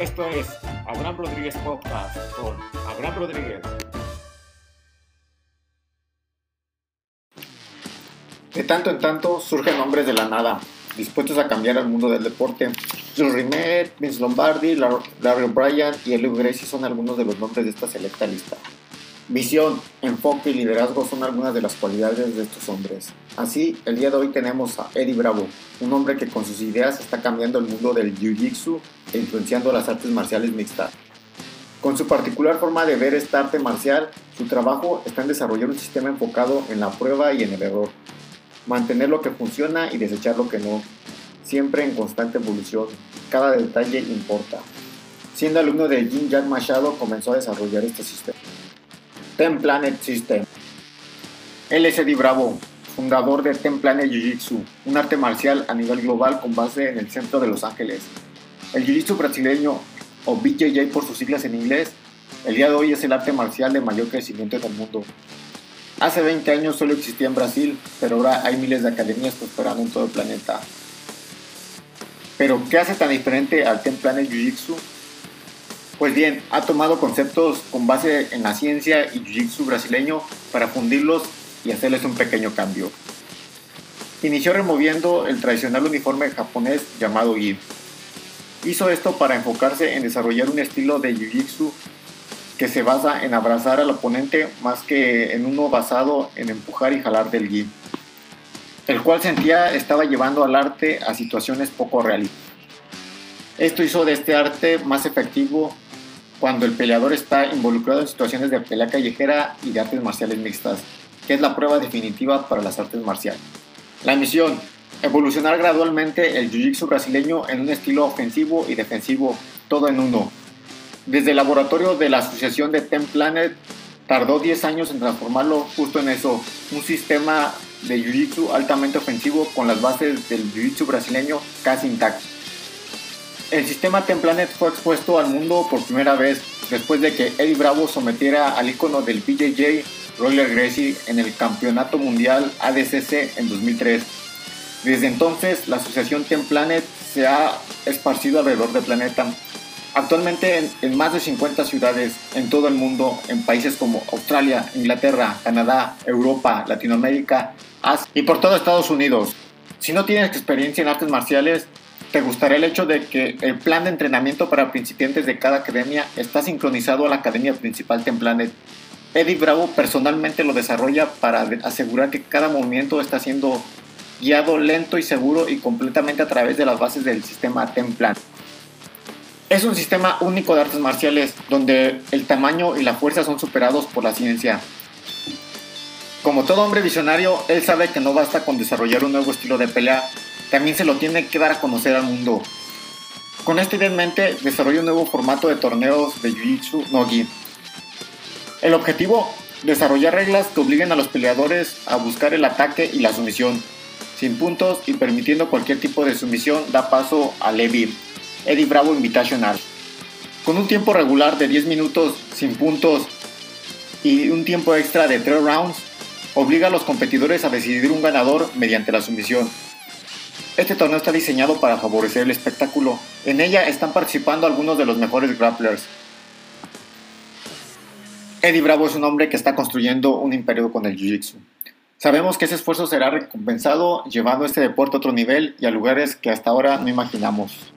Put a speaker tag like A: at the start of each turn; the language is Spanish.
A: Rodríguez Podcast con Abraham Rodríguez.
B: De tanto en tanto surgen hombres de la nada, dispuestos a cambiar el mundo del deporte. Joe Rimet, Vince Lombardi, Larry O'Brien y Elio Gracie son algunos de los nombres de esta selecta lista. Visión, enfoque y liderazgo son algunas de las cualidades de estos hombres. Así, el día de hoy tenemos a Eddie Bravo, un hombre que con sus ideas está cambiando el mundo del Jiu-Jitsu influenciando las artes marciales mixtas. Con su particular forma de ver esta arte marcial, su trabajo está en desarrollar un sistema enfocado en la prueba y en el error. Mantener lo que funciona y desechar lo que no. Siempre en constante evolución. Cada detalle importa. Siendo alumno de Jin Jack Machado, comenzó a desarrollar este sistema. Ten Planet System. Eddie Bravo, fundador de Ten Planet Jiu-Jitsu, un arte marcial a nivel global con base en el centro de Los Ángeles. El Jiu-Jitsu brasileño, o BJJ por sus siglas en inglés, el día de hoy es el arte marcial de mayor crecimiento en el mundo. Hace 20 años solo existía en Brasil, pero ahora hay miles de academias prosperando en todo el planeta. Pero, ¿qué hace tan diferente al Ten Jiu-Jitsu? Pues bien, ha tomado conceptos con base en la ciencia y jiu-jitsu brasileño para fundirlos y hacerles un pequeño cambio. Inició removiendo el tradicional uniforme japonés llamado gi. Hizo esto para enfocarse en desarrollar un estilo de jiu-jitsu que se basa en abrazar al oponente más que en uno basado en empujar y jalar del gi, el cual sentía estaba llevando al arte a situaciones poco realistas. Esto hizo de este arte más efectivo cuando el peleador está involucrado en situaciones de pelea callejera y de artes marciales mixtas, que es la prueba definitiva para las artes marciales. La misión, evolucionar gradualmente el jiu-jitsu brasileño en un estilo ofensivo y defensivo, todo en uno. Desde el laboratorio de la Asociación de Ten Planet, tardó 10 años en transformarlo justo en eso, un sistema de jiu-jitsu altamente ofensivo con las bases del jiu-jitsu brasileño casi intactas. El sistema Templanet fue expuesto al mundo por primera vez después de que Eddie Bravo sometiera al icono del BJJ, Roller Gracie, en el Campeonato Mundial ADCC en 2003. Desde entonces, la asociación Templanet se ha esparcido alrededor del planeta. Actualmente en, en, más de 50 ciudades en todo el mundo, en países como Australia, Inglaterra, Canadá, Europa, Latinoamérica, Asia y por todo Estados Unidos. Si no tienes experiencia en artes marciales, ¿Te gustaría el hecho de que el plan de entrenamiento para principiantes de cada academia está sincronizado a la academia principal Templanet? Eddie Bravo personalmente lo desarrolla para asegurar que cada movimiento está siendo guiado lento y seguro y completamente a través de las bases del sistema Templan. Es un sistema único de artes marciales donde el tamaño y la fuerza son superados por la ciencia. Como todo hombre visionario, él sabe que no basta con desarrollar un nuevo estilo de pelea, también se lo tiene que dar a conocer al mundo. Con idea en mente, desarrolla un nuevo formato de torneos de Jiu-Jitsu no Gi. El objetivo, desarrollar reglas que obliguen a los peleadores a buscar el ataque y la sumisión. Sin puntos y permitiendo cualquier tipo de sumisión, da paso al EVIR, Eddie Bravo Invitational. Con un tiempo regular de 10 minutos sin puntos y un tiempo extra de 3 rounds, obliga a los competidores a decidir un ganador mediante la sumisión. Este torneo está diseñado para favorecer el espectáculo. En ella están participando algunos de los mejores grapplers. Eddie Bravo es un hombre que está construyendo un imperio con el Jiu-Jitsu. Sabemos que ese esfuerzo será recompensado llevando este deporte a otro nivel y a lugares que hasta ahora no imaginamos.